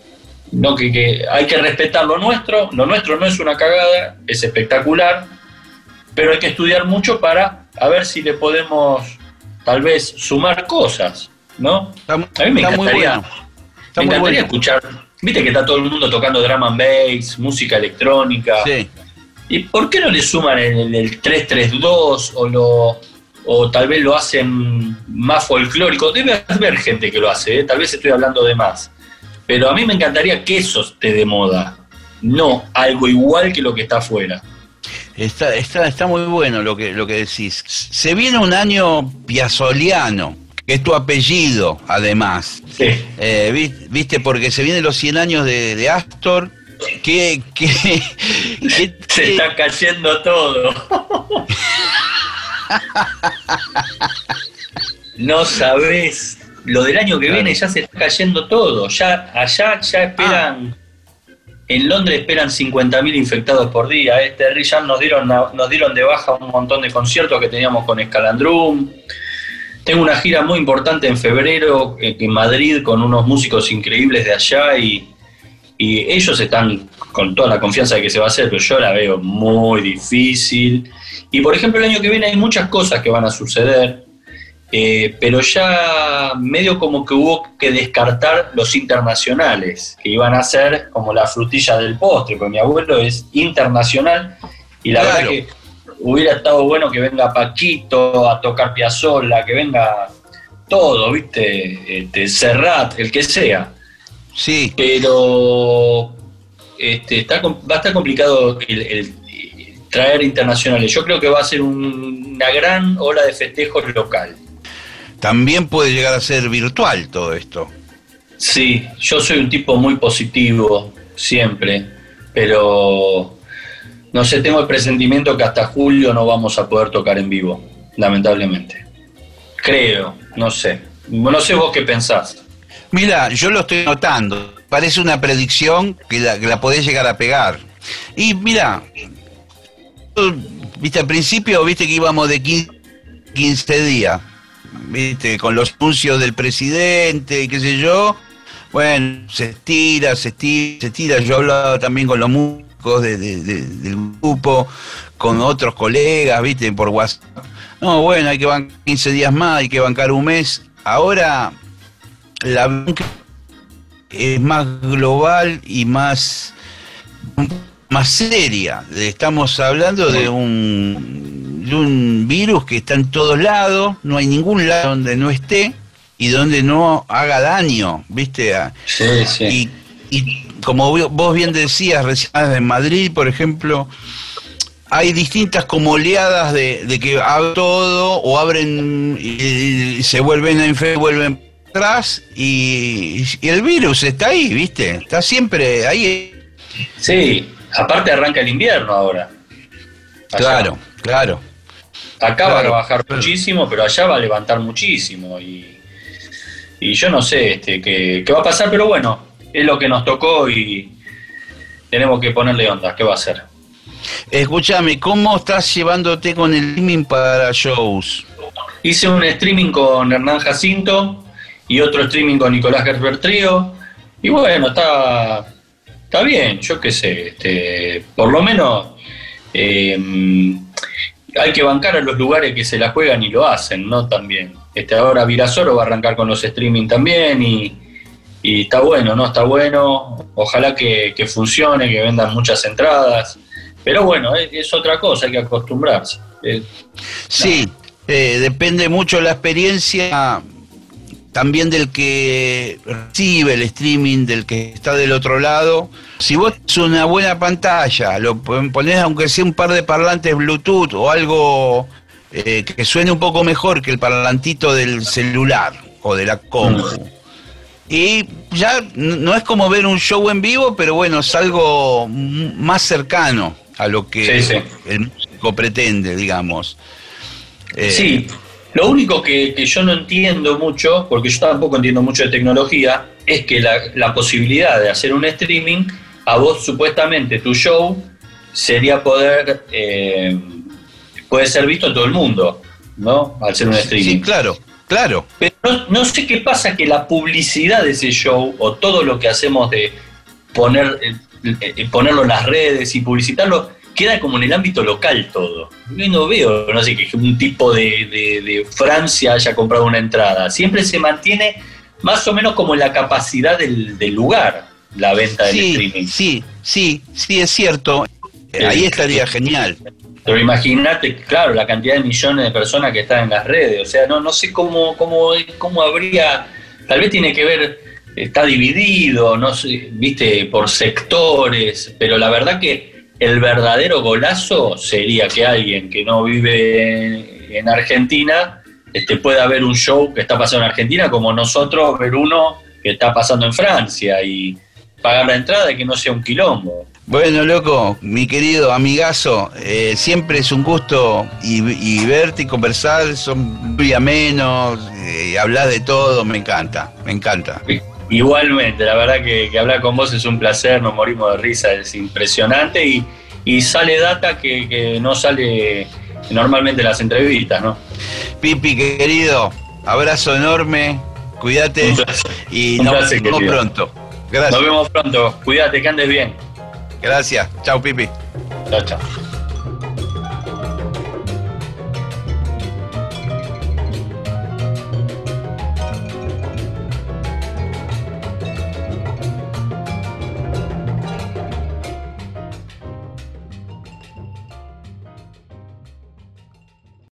no que, que hay que respetar lo nuestro, lo nuestro no es una cagada, es espectacular, pero hay que estudiar mucho para a ver si le podemos tal vez sumar cosas, ¿no? Está, A mí me encantaría, bueno. Me encantaría bueno. escuchar, viste que está todo el mundo tocando drum and bass, música electrónica. Sí. ¿Y por qué no le suman el, el 332 o lo o tal vez lo hacen más folclórico? Debe haber gente que lo hace, ¿eh? tal vez estoy hablando de más. Pero a mí me encantaría que eso esté de moda, no algo igual que lo que está afuera. Está, está, está muy bueno lo que, lo que decís. Se viene un año piazoliano, que es tu apellido, además. Sí. Eh, vi- ¿Viste? Porque se vienen los 100 años de, de Astor. Que, que, que- Se está cayendo todo. no sabés. Lo del año que Claro. viene ya se está cayendo todo. Ya allá ya esperan. En Londres esperan 50.000 infectados por día. Este ya nos dieron nos dieron de baja un montón de conciertos que teníamos con Escalandrum. Tengo una gira muy importante en febrero eh, en Madrid con unos músicos increíbles de allá y, y ellos están con toda la confianza de que se va a hacer, pero yo la veo muy difícil. Y por ejemplo, el año que viene hay muchas cosas que van a suceder, eh, pero ya medio como que hubo que descartar los internacionales, que iban a ser como la frutilla del postre, porque mi abuelo es internacional y la Claro. verdad que hubiera estado bueno que venga Paquito a tocar Piazzolla, que venga todo, ¿viste? Este, Serrat, el que sea sí, pero este, está, va a estar complicado el, el- el traer internacionales. Yo creo que va a ser un- una gran ola de festejos local. también puede llegar a ser virtual todo esto. Sí, yo soy un tipo muy positivo, siempre, pero no sé, tengo el presentimiento que hasta julio no vamos a poder tocar en vivo, lamentablemente. Creo, no sé. No sé vos qué pensás. Mira, yo lo estoy notando. Parece una predicción que la, que podés llegar a pegar. Y mira, viste, al principio, viste que íbamos de 15, 15 días, viste, con los anuncios del presidente y qué sé yo. Bueno, se estira, se estira, se estira. Yo hablaba también con los músicos de- de- de- del grupo, con otros colegas, viste, por WhatsApp. No, bueno, hay que bancar 15 días más, hay que bancar un mes. Ahora la banca es más global y más más seria. Estamos hablando de un de un virus que está en todos lados, no hay ningún lado donde no esté y donde no haga daño, ¿viste? A- Sí, sí. y, y como vos bien decías recién en Madrid, por ejemplo, hay distintas como oleadas de, de que abren todo o abren y, y se vuelven a infectar, vuelven atrás y, y el virus está ahí, ¿viste? Está siempre ahí. Sí, aparte arranca el invierno ahora. Allá. Claro, claro. Acá va a Claro, bajar claro. muchísimo, pero allá va a levantar muchísimo. Y, y yo no sé este, qué, qué va a pasar, pero bueno, es lo que nos tocó y tenemos que ponerle onda. ¿Qué va a hacer? Escúchame, ¿cómo estás llevándote con el streaming para shows? Hice un streaming con Hernán Jacinto y otro streaming con Nicolás Gerber Trío. Y bueno, está, está bien, yo qué sé. Este, por lo menos eh, hay que bancar a los lugares que se la juegan y lo hacen, ¿no? También. Este, ahora Virasoro va a arrancar con los streaming también y, y está bueno, ¿no? Está bueno. Ojalá que, funcione, que vendan muchas entradas. Pero bueno, es, otra cosa, hay que acostumbrarse. Eh, Sí, eh, depende mucho la experiencia también del que recibe el streaming, del que está del otro lado. Si vos es una buena pantalla, lo ponés aunque sea un par de parlantes Bluetooth o algo eh, que suene un poco mejor que el parlantito del celular o de la compu. Y ya no es como ver un show en vivo, pero bueno, es algo más cercano a lo que el músico pretende, digamos. Eh, sí, lo único que, yo no entiendo mucho, porque yo tampoco entiendo mucho de tecnología, es que la, posibilidad de hacer un streaming, a vos supuestamente tu show sería poder, eh, puede ser visto en todo el mundo, ¿no? Al ser un streaming. Sí, claro, claro. Pero no, sé qué pasa que la publicidad de ese show o todo lo que hacemos de poner, eh, ponerlo en las redes y publicitarlo, queda como en el ámbito local todo. Yo no veo, no sé, que un tipo de, Francia haya comprado una entrada. Siempre se mantiene más o menos como la capacidad del, lugar, la venta del streaming. Sí, sí, sí, es cierto. Ahí estaría genial. Pero imagínate, claro, la cantidad de millones de personas que están en las redes. O sea, no, no sé cómo, cómo, cómo habría. Tal vez tiene que ver, está dividido, no sé, viste, por sectores, pero la verdad que el verdadero golazo sería que alguien que no vive en Argentina este, pueda ver un show que está pasando en Argentina como nosotros ver uno que está pasando en Francia y pagar la entrada y que no sea un quilombo. Bueno, loco, mi querido amigazo, eh, siempre es un gusto y, verte y conversar, son muy amenos, eh, hablar de todo, me encanta, me encanta. Igualmente, la verdad que, hablar con vos es un placer, nos morimos de risa, es impresionante y, sale data que, no sale normalmente en las entrevistas, ¿no? Pipi, querido, abrazo enorme, cuídate y nos vemos pronto. Gracias. Nos vemos pronto, cuídate, que andes bien. Gracias, chao Pipi. Chao, chao.